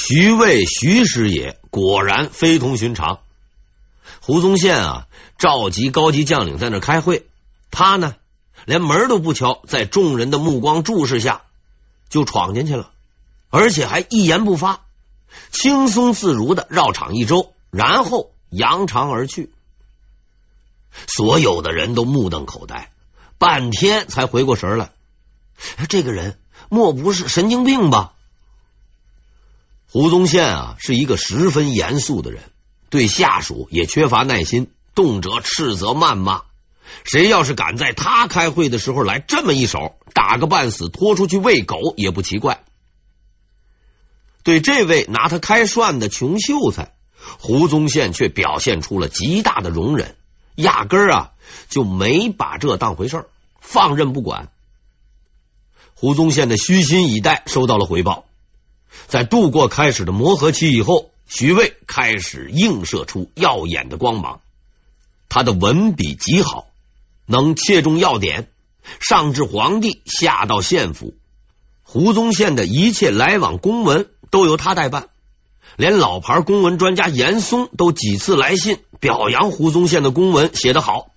徐渭徐师爷果然非同寻常。胡宗宪啊，召集高级将领在那开会，他呢连门都不敲，在众人的目光注视下就闯进去了，而且还一言不发，轻松自如的绕场一周，然后扬长而去。所有的人都目瞪口呆，半天才回过神来。这个人莫不是神经病吧？胡宗宪啊，是一个十分严肃的人，对下属也缺乏耐心，动辄斥责谩骂。谁要是敢在他开会的时候来这么一手，打个半死，拖出去喂狗也不奇怪。对这位拿他开涮的穷秀才，胡宗宪却表现出了极大的容忍。压根儿啊就没把这当回事儿，放任不管。胡宗宪的虚心以待收到了回报，在度过开始的磨合期以后，徐渭开始映射出耀眼的光芒。他的文笔极好，能切中要点，上至皇帝，下到县府，胡宗宪的一切来往公文都由他代办。连老牌公文专家严嵩都几次来信表扬胡宗宪的公文写得好。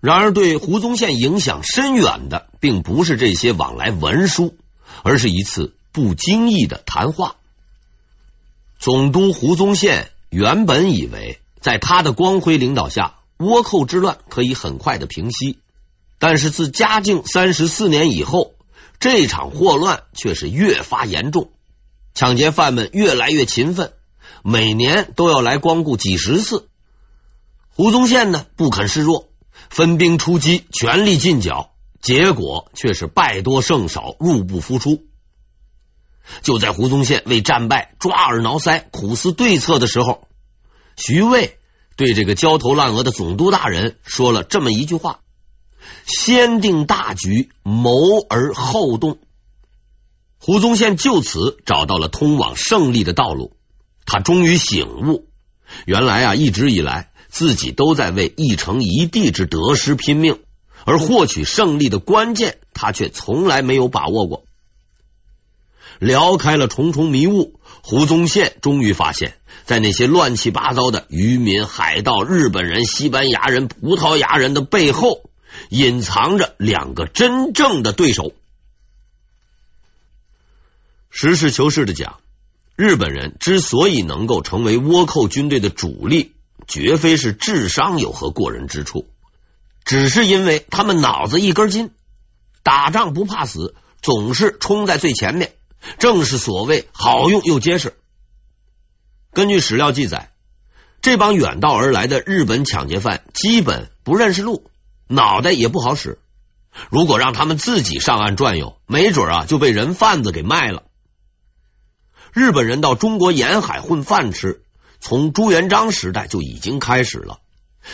然而，对胡宗宪影响深远的，并不是这些往来文书，而是一次不经意的谈话。总督胡宗宪原本以为，在他的光辉领导下，倭寇之乱可以很快的平息，但是自嘉靖三十四年以后，这场祸乱却是越发严重。抢劫犯们越来越勤奋，每年都要来光顾几十次。胡宗宪呢，不肯示弱，分兵出击，全力进剿，结果却是败多胜少，入不敷出。就在胡宗宪为战败抓耳挠腮、苦思对策的时候，徐渭对这个焦头烂额的总督大人说了这么一句话：“先定大局，谋而后动。”胡宗宪就此找到了通往胜利的道路，他终于醒悟，原来啊，一直以来自己都在为一城一地之得失拼命，而获取胜利的关键，他却从来没有把握过。撩开了重重迷雾，胡宗宪终于发现，在那些乱七八糟的渔民、海盗、日本人、西班牙人、葡萄牙人的背后，隐藏着两个真正的对手。实事求是的讲，日本人之所以能够成为倭寇军队的主力，绝非是智商有何过人之处，只是因为他们脑子一根筋，打仗不怕死，总是冲在最前面，正是所谓好用又结实。根据史料记载，这帮远道而来的日本抢劫犯基本不认识路，脑袋也不好使。如果让他们自己上岸转悠，没准啊就被人贩子给卖了。日本人到中国沿海混饭吃，从朱元璋时代就已经开始了。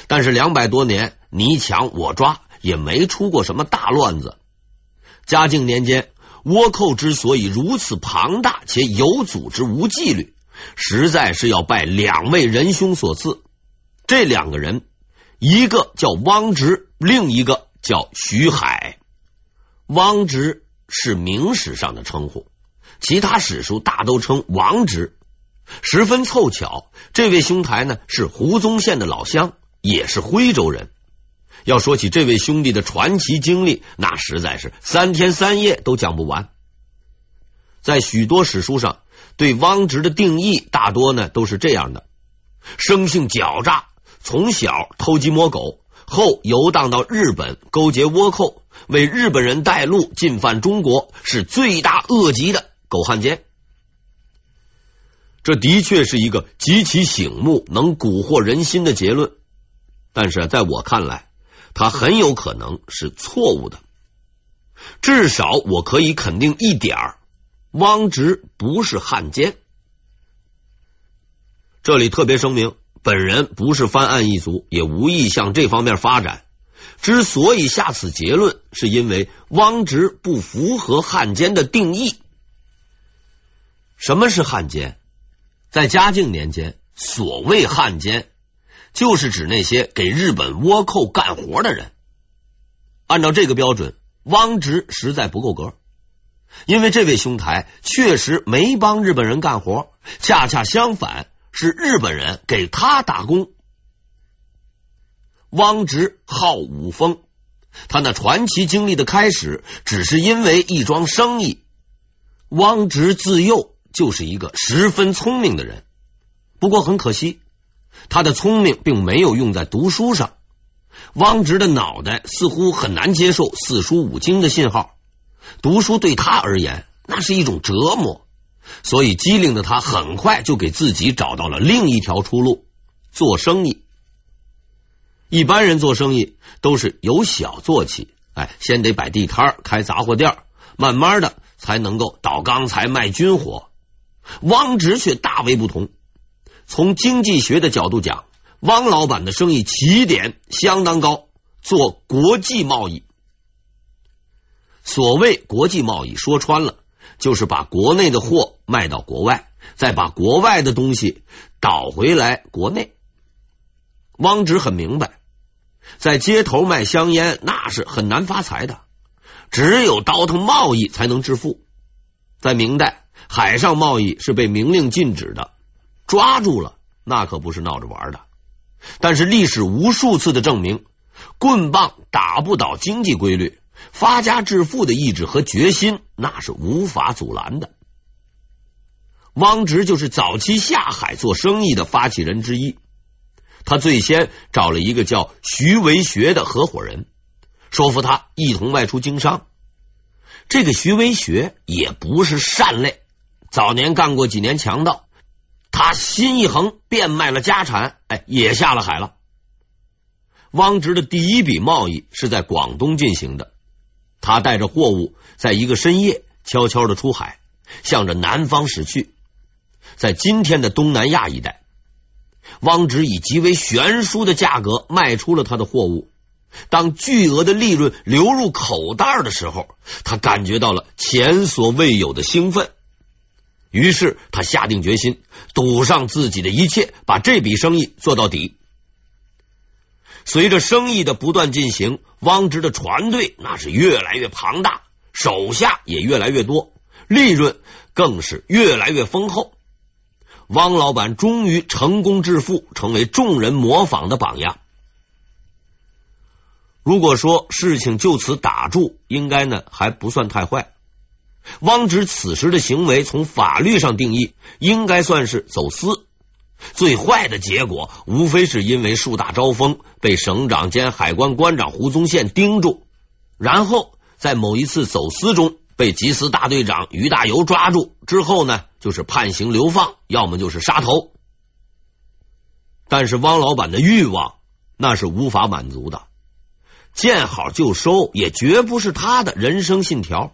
但是两百多年你抢我抓，也没出过什么大乱子。嘉靖年间，倭寇之所以如此庞大且有组织、无纪律，实在是要拜两位仁兄所赐。这两个人，一个叫汪直，另一个叫徐海。汪直是明史上的称呼。其他史书大都称王直，十分凑巧，这位兄台呢是胡宗宪的老乡，也是徽州人。要说起这位兄弟的传奇经历，那实在是三天三夜都讲不完。在许多史书上，对汪直的定义大多呢都是这样的：生性狡诈，从小偷鸡摸狗，后游荡到日本，勾结倭寇，为日本人带路，进犯中国，是罪大恶极的。狗汉奸，这的确是一个极其醒目、能蛊惑人心的结论。但是在我看来，他很有可能是错误的。至少我可以肯定一点儿：汪直不是汉奸。这里特别声明，本人不是翻案一族，也无意向这方面发展。之所以下此结论，是因为汪直不符合汉奸的定义。什么是汉奸？在嘉靖年间，所谓汉奸，就是指那些给日本倭寇干活的人。按照这个标准，汪直实在不够格。因为这位兄台确实没帮日本人干活，恰恰相反，是日本人给他打工。汪直号五峰，他那传奇经历的开始，只是因为一桩生意。汪直自幼就是一个十分聪明的人，不过很可惜，他的聪明并没有用在读书上。汪直的脑袋似乎很难接受四书五经的信号，读书对他而言那是一种折磨，所以机灵的他很快就给自己找到了另一条出路——做生意。一般人做生意都是由小做起，哎，先得摆地摊开杂货店，慢慢的才能够倒钢材卖军火。汪直却大为不同，从经济学的角度讲。汪老板的生意起点相当高，做国际贸易。所谓国际贸易，说穿了就是把国内的货卖到国外，再把国外的东西倒回来国内。汪直很明白，在街头卖香烟那是很难发财的，只有倒腾贸易才能致富。在明代，海上贸易是被明令禁止的，抓住了那可不是闹着玩的。但是历史无数次的证明，棍棒打不倒经济规律，发家致富的意志和决心那是无法阻拦的。汪直就是早期下海做生意的发起人之一，他最先找了一个叫徐为学的合伙人，说服他一同外出经商。这个徐为学也不是善类，早年干过几年强盗。他心一横，变卖了家产，哎，也下了海了。汪直的第一笔贸易是在广东进行的，他带着货物，在一个深夜悄悄的出海，向着南方驶去。在今天的东南亚一带，汪直以极为悬殊的价格卖出了他的货物。当巨额的利润流入口袋的时候，他感觉到了前所未有的兴奋。于是他下定决心，赌上自己的一切，把这笔生意做到底。随着生意的不断进行，汪直的船队那是越来越庞大，手下也越来越多，利润更是越来越丰厚。汪老板终于成功致富，成为众人模仿的榜样。如果说事情就此打住，应该呢还不算太坏。汪直此时的行为，从法律上定义，应该算是走私。最坏的结果，无非是因为树大招风，被省长兼海关关长胡宗宪盯住，然后在某一次走私中被缉私大队长于大猷抓住，之后呢，就是判刑流放，要么就是杀头。但是汪老板的欲望那是无法满足的，见好就收也绝不是他的人生信条。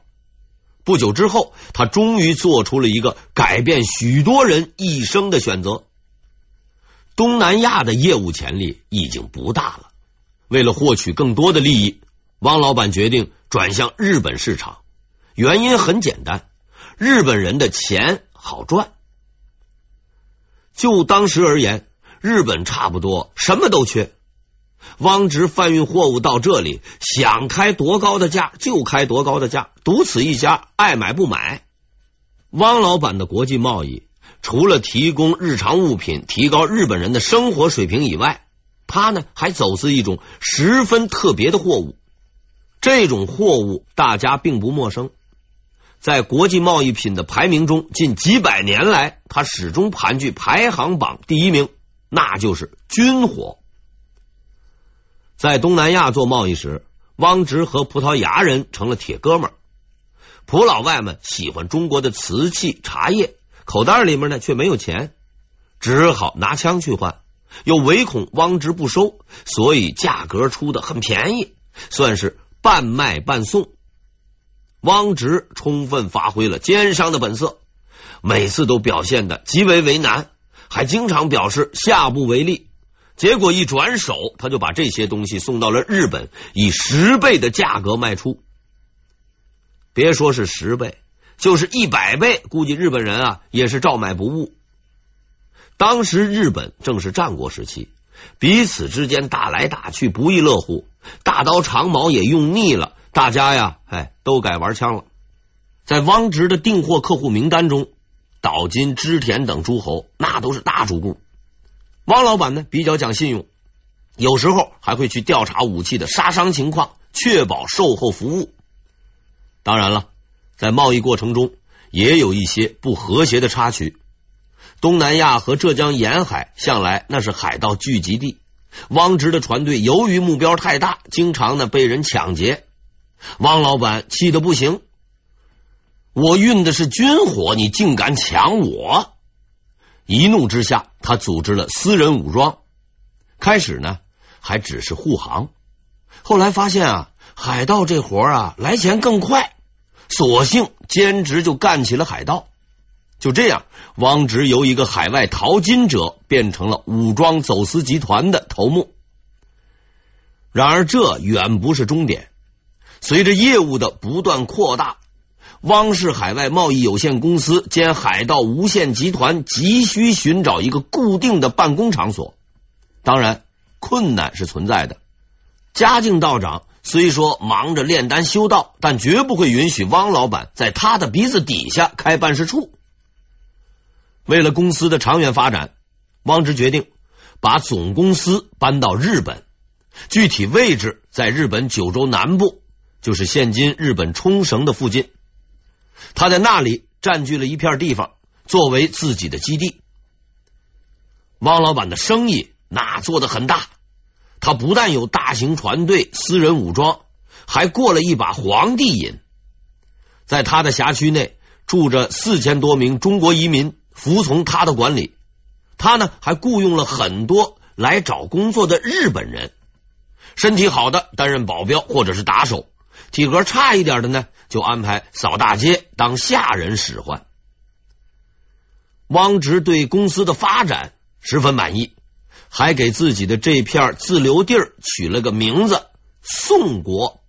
不久之后，他终于做出了一个改变许多人一生的选择。东南亚的业务潜力已经不大了，为了获取更多的利益，汪老板决定转向日本市场。原因很简单，日本人的钱好赚。就当时而言，日本差不多什么都缺。汪直贩运货物到这里，想开多高的价就开多高的价，独此一家，爱买不买。汪老板的国际贸易，除了提供日常物品，提高日本人的生活水平以外，他呢还走私一种十分特别的货物。这种货物大家并不陌生，在国际贸易品的排名中，近几百年来，他始终盘踞排行榜第一名，那就是军火。在东南亚做贸易时，汪直和葡萄牙人成了铁哥们儿。葡老外们喜欢中国的瓷器、茶叶，口袋里面呢却没有钱，只好拿枪去换。又唯恐汪直不收，所以价格出的很便宜，算是半卖半送。汪直充分发挥了奸商的本色，每次都表现的极为为难，还经常表示下不为例。结果一转手，他就把这些东西送到了日本，以十倍的价格卖出。别说是十倍，就是一百倍，估计日本人啊也是照买不误。当时日本正是战国时期，彼此之间打来打去不亦乐乎，大刀长矛也用腻了，大家呀，哎，都改玩枪了。在汪直的订货客户名单中，岛津、织田等诸侯那都是大主顾。汪老板呢比较讲信用，有时候还会去调查武器的杀伤情况，确保售后服务。当然了，在贸易过程中也有一些不和谐的插曲。东南亚和浙江沿海向来那是海盗聚集地，汪直的船队由于目标太大，经常呢被人抢劫。汪老板气得不行。我运的是军火，你竟敢抢我！一怒之下，他组织了私人武装。开始呢，还只是护航，后来发现啊，海盗这活啊来钱更快，索性兼职就干起了海盗。就这样，汪直由一个海外淘金者变成了武装走私集团的头目。然而，这远不是终点。随着业务的不断扩大。汪氏海外贸易有限公司兼海盗无限集团急需寻找一个固定的办公场所，当然困难是存在的。嘉靖道长虽说忙着炼丹修道，但绝不会允许汪老板在他的鼻子底下开办事处。为了公司的长远发展，汪直决定把总公司搬到日本，具体位置在日本九州南部，就是现今日本冲绳的附近。他在那里占据了一片地方，作为自己的基地。汪老板的生意那做得很大，他不但有大型船队、私人武装，还过了一把皇帝瘾。在他的辖区内住着四千多名中国移民，服从他的管理。他呢还雇佣了很多来找工作的日本人，身体好的担任保镖或者是打手。体格差一点的呢，就安排扫大街当下人使唤。汪直对公司的发展十分满意，还给自己的这片自留地取了个名字——宋国。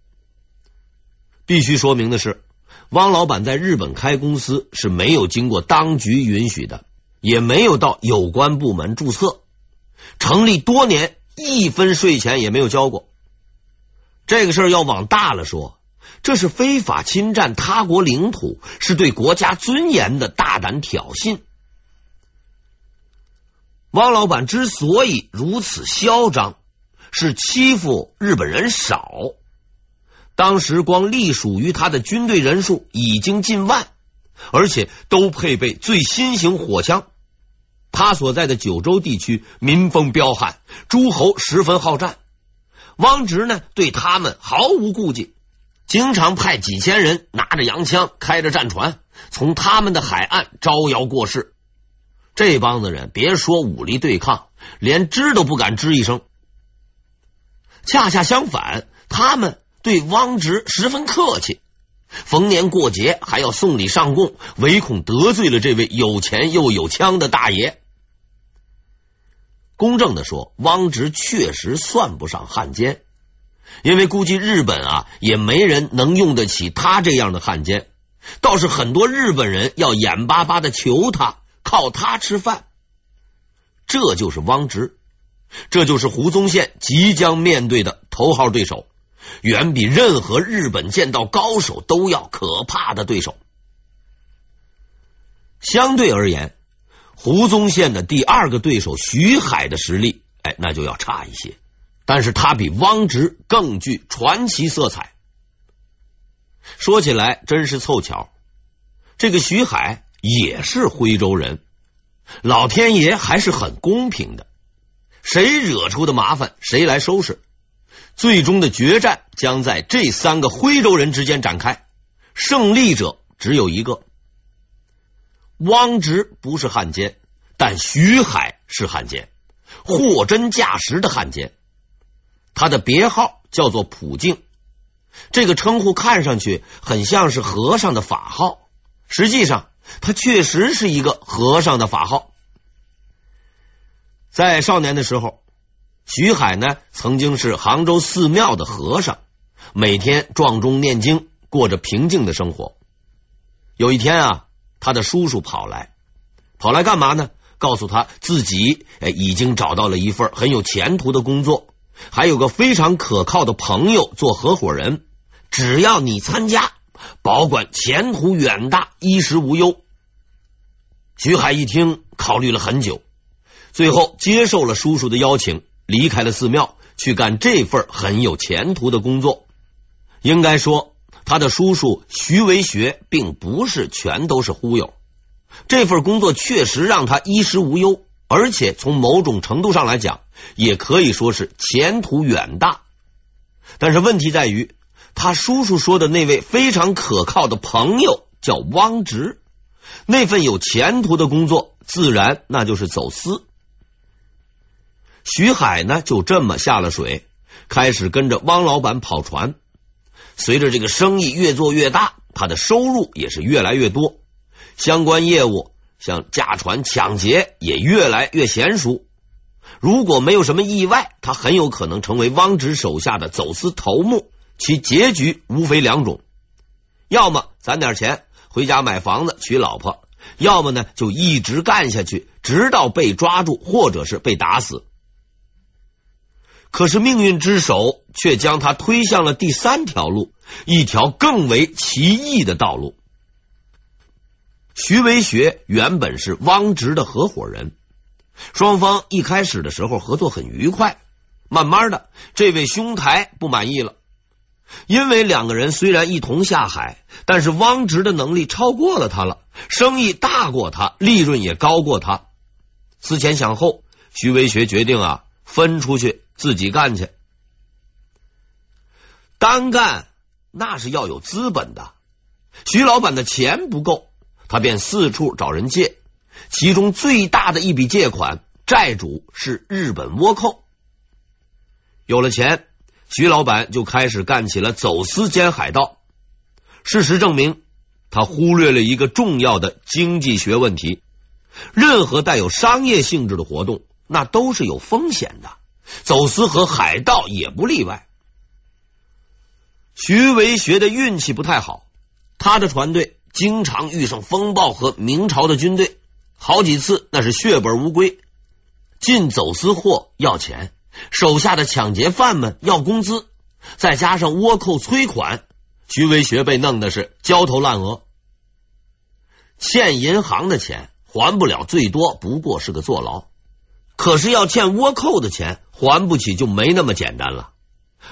必须说明的是，汪老板在日本开公司是没有经过当局允许的，也没有到有关部门注册，成立多年，一分税钱也没有交过。这个事儿要往大了说，这是非法侵占他国领土，是对国家尊严的大胆挑衅。汪老板之所以如此嚣张，是欺负日本人少。当时光隶属于他的军队人数已经近万，而且都配备最新型火枪。他所在的九州地区民风彪悍，诸侯十分好战。汪直呢，对他们毫无顾忌，经常派几千人拿着洋枪，开着战船，从他们的海岸招摇过市。这帮子人别说武力对抗，连吱都不敢吱一声。恰恰相反，他们对汪直十分客气，逢年过节还要送礼上贡，唯恐得罪了这位有钱又有枪的大爷。公正的说，汪直确实算不上汉奸，因为估计日本啊也没人能用得起他这样的汉奸。倒是很多日本人要眼巴巴的求他，靠他吃饭。这就是汪直，这就是胡宗宪即将面对的头号对手，远比任何日本剑道高手都要可怕的对手。相对而言。胡宗宪的第二个对手徐海的实力，哎，那就要差一些。但是他比汪直更具传奇色彩。说起来真是凑巧，这个徐海也是徽州人。老天爷还是很公平的，谁惹出的麻烦，谁来收拾。最终的决战将在这三个徽州人之间展开，胜利者只有一个。汪直不是汉奸，但徐海是汉奸，货真价实的汉奸。他的别号叫做普净，这个称呼看上去很像是和尚的法号，实际上他确实是一个和尚的法号。在少年的时候，徐海呢曾经是杭州寺庙的和尚，每天撞钟念经，过着平静的生活。有一天啊。他的叔叔跑来，跑来干嘛呢？告诉他自己已经找到了一份很有前途的工作，还有个非常可靠的朋友做合伙人。只要你参加，保管前途远大，衣食无忧。徐海一听，考虑了很久，最后接受了叔叔的邀请，离开了寺庙，去干这份很有前途的工作。应该说，他的叔叔徐为学并不是全都是忽悠，这份工作确实让他衣食无忧，而且从某种程度上来讲，也可以说是前途远大。但是问题在于，他叔叔说的那位非常可靠的朋友叫汪直。那份有前途的工作，自然那就是走私。徐海呢，就这么下了水，开始跟着汪老板跑船。随着这个生意越做越大，他的收入也是越来越多，相关业务像驾船、抢劫也越来越娴熟。如果没有什么意外，他很有可能成为汪直手下的走私头目。其结局无非两种：要么攒点钱。回家买房子娶老婆，要么呢就一直干下去，直到被抓住，或者是被打死。可是命运之手却将他推向了第三条路，一条更为奇异的道路。徐为学原本是汪直的合伙人，双方一开始的时候合作很愉快，慢慢的，这位兄台不满意了。因为两个人虽然一同下海，但是汪直的能力超过了他了，生意大过他，利润也高过他。思前想后，徐为学决定啊，分出去自己干去。单干那是要有资本的，徐老板的钱不够，他便四处找人借，其中最大的一笔借款，债主是日本倭寇。有了钱。徐老板就开始干起了走私兼海盗。事实证明，他忽略了一个重要的经济学问题：任何带有商业性质的活动，那都是有风险的。走私和海盗也不例外。徐为学的运气不太好，他的船队经常遇上风暴和明朝的军队，好几次那是血本无归。进走私货要钱。手下的抢劫犯们要工资，再加上倭寇催款，徐为学被弄的是焦头烂额。欠银行的钱还不了，最多不过是个坐牢。可是要欠倭寇的钱还不起，就没那么简单了。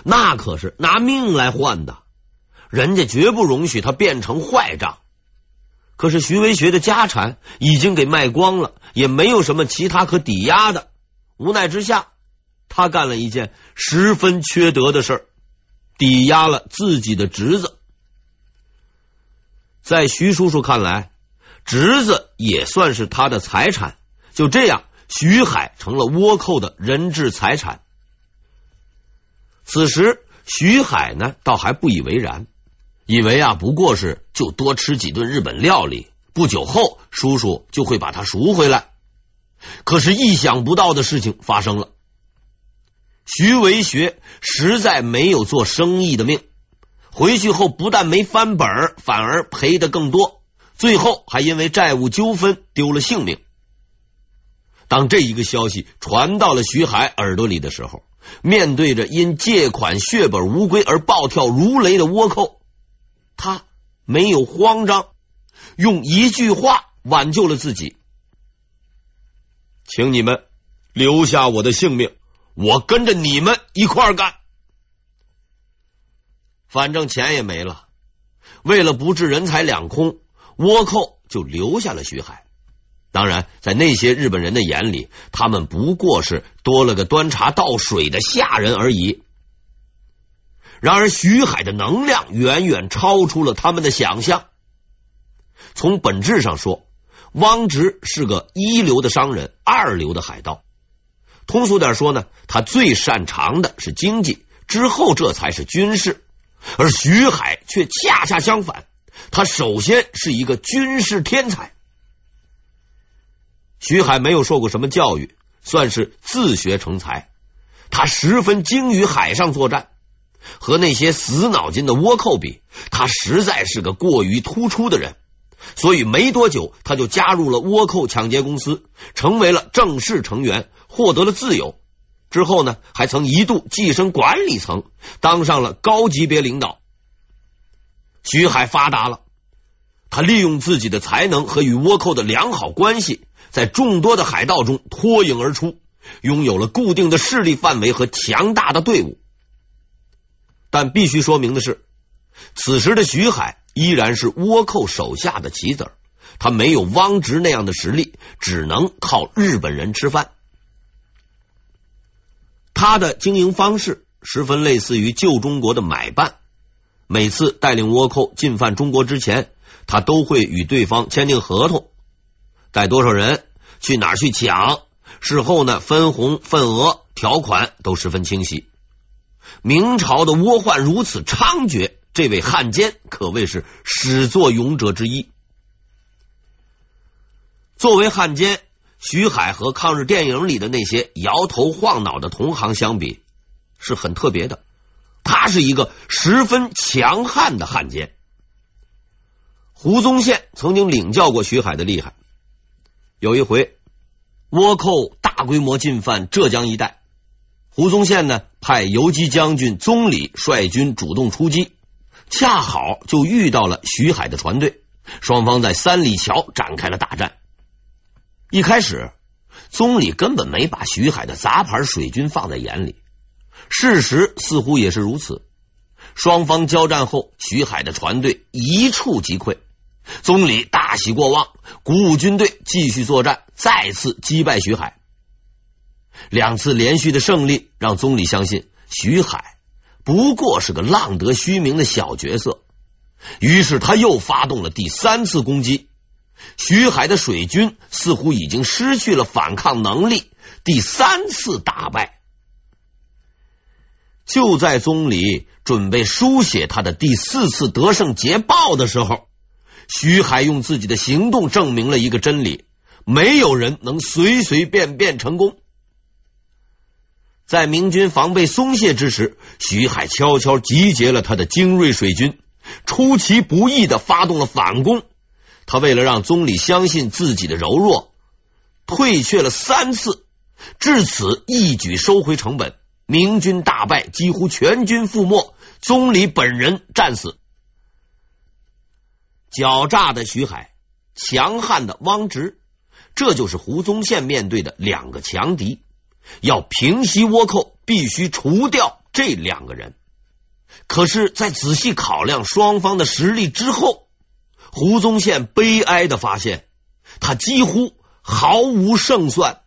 那可是拿命来换的，人家绝不容许他变成坏账。可是徐为学的家产已经给卖光了，也没有什么其他可抵押的，无奈之下。他干了一件十分缺德的事儿，抵押了自己的侄子。在徐叔叔看来，侄子也算是他的财产。就这样，徐海成了倭寇的人质财产。此时，徐海呢，倒还不以为然，以为啊，不过是就多吃几顿日本料理，不久后叔叔就会把他赎回来。可是，意想不到的事情发生了。徐为学实在没有做生意的命，回去后不但没翻本，反而赔的更多，最后还因为债务纠纷丢了性命。当这一个消息传到了徐海耳朵里的时候，面对着因借款血本无归而暴跳如雷的倭寇，他没有慌张，用一句话挽救了自己：“请你们留下我的性命。”我跟着你们一块干，反正钱也没了。为了不致人财两空，倭寇就留下了徐海。当然，在那些日本人的眼里，他们不过是多了个端茶倒水的下人而已。然而，徐海的能量远远超出了他们的想象。从本质上说，汪直是个一流的商人，二流的海盗。通俗点说呢，他最擅长的是经济，之后这才是军事。而徐海却恰恰相反，他首先是一个军事天才。徐海没有受过什么教育，算是自学成才。他十分精于海上作战，和那些死脑筋的倭寇比，他实在是个过于突出的人。所以没多久，他就加入了倭寇抢劫公司，成为了正式成员。获得了自由之后呢，还曾一度跻身管理层，当上了高级别领导。徐海发达了，他利用自己的才能和与倭寇的良好关系，在众多的海盗中脱颖而出，拥有了固定的势力范围和强大的队伍。但必须说明的是，此时的徐海依然是倭寇手下的棋子，他没有汪直那样的实力，只能靠日本人吃饭。他的经营方式十分类似于旧中国的买办。每次带领倭寇进犯中国之前，他都会与对方签订合同，带多少人去哪去抢，事后呢分红份额条款都十分清晰。明朝的倭患如此猖獗，这位汉奸可谓是始作俑者之一。作为汉奸，徐海和抗日电影里的那些摇头晃脑的同行相比，是很特别的。他是一个十分强悍的汉奸。胡宗宪曾经领教过徐海的厉害。有一回，倭寇大规模进犯浙江一带，胡宗宪呢派游击将军宗理率军主动出击，恰好就遇到了徐海的船队，双方在三里桥展开了大战。一开始，宗理根本没把徐海的杂牌水军放在眼里。事实似乎也是如此。双方交战后，徐海的船队一触即溃，宗理大喜过望，鼓舞军队继续作战，再次击败徐海。两次连续的胜利让宗理相信徐海不过是个浪得虚名的小角色，于是他又发动了第三次攻击。徐海的水军似乎已经失去了反抗能力，第三次大败。就在宗理准备书写他的第四次得胜捷报的时候，徐海用自己的行动证明了一个真理：没有人能随随便便成功。在明军防备松懈之时，徐海悄悄集结了他的精锐水军，出其不意的发动了反攻。他为了让宗理相信自己的柔弱，退却了三次，至此一举收回成本。明军大败，几乎全军覆没，宗理本人战死。狡诈的徐海，强悍的汪直，这就是胡宗宪面对的两个强敌。要平息倭寇，必须除掉这两个人。可是，在仔细考量双方的实力之后，胡宗宪悲哀的发现，他几乎毫无胜算。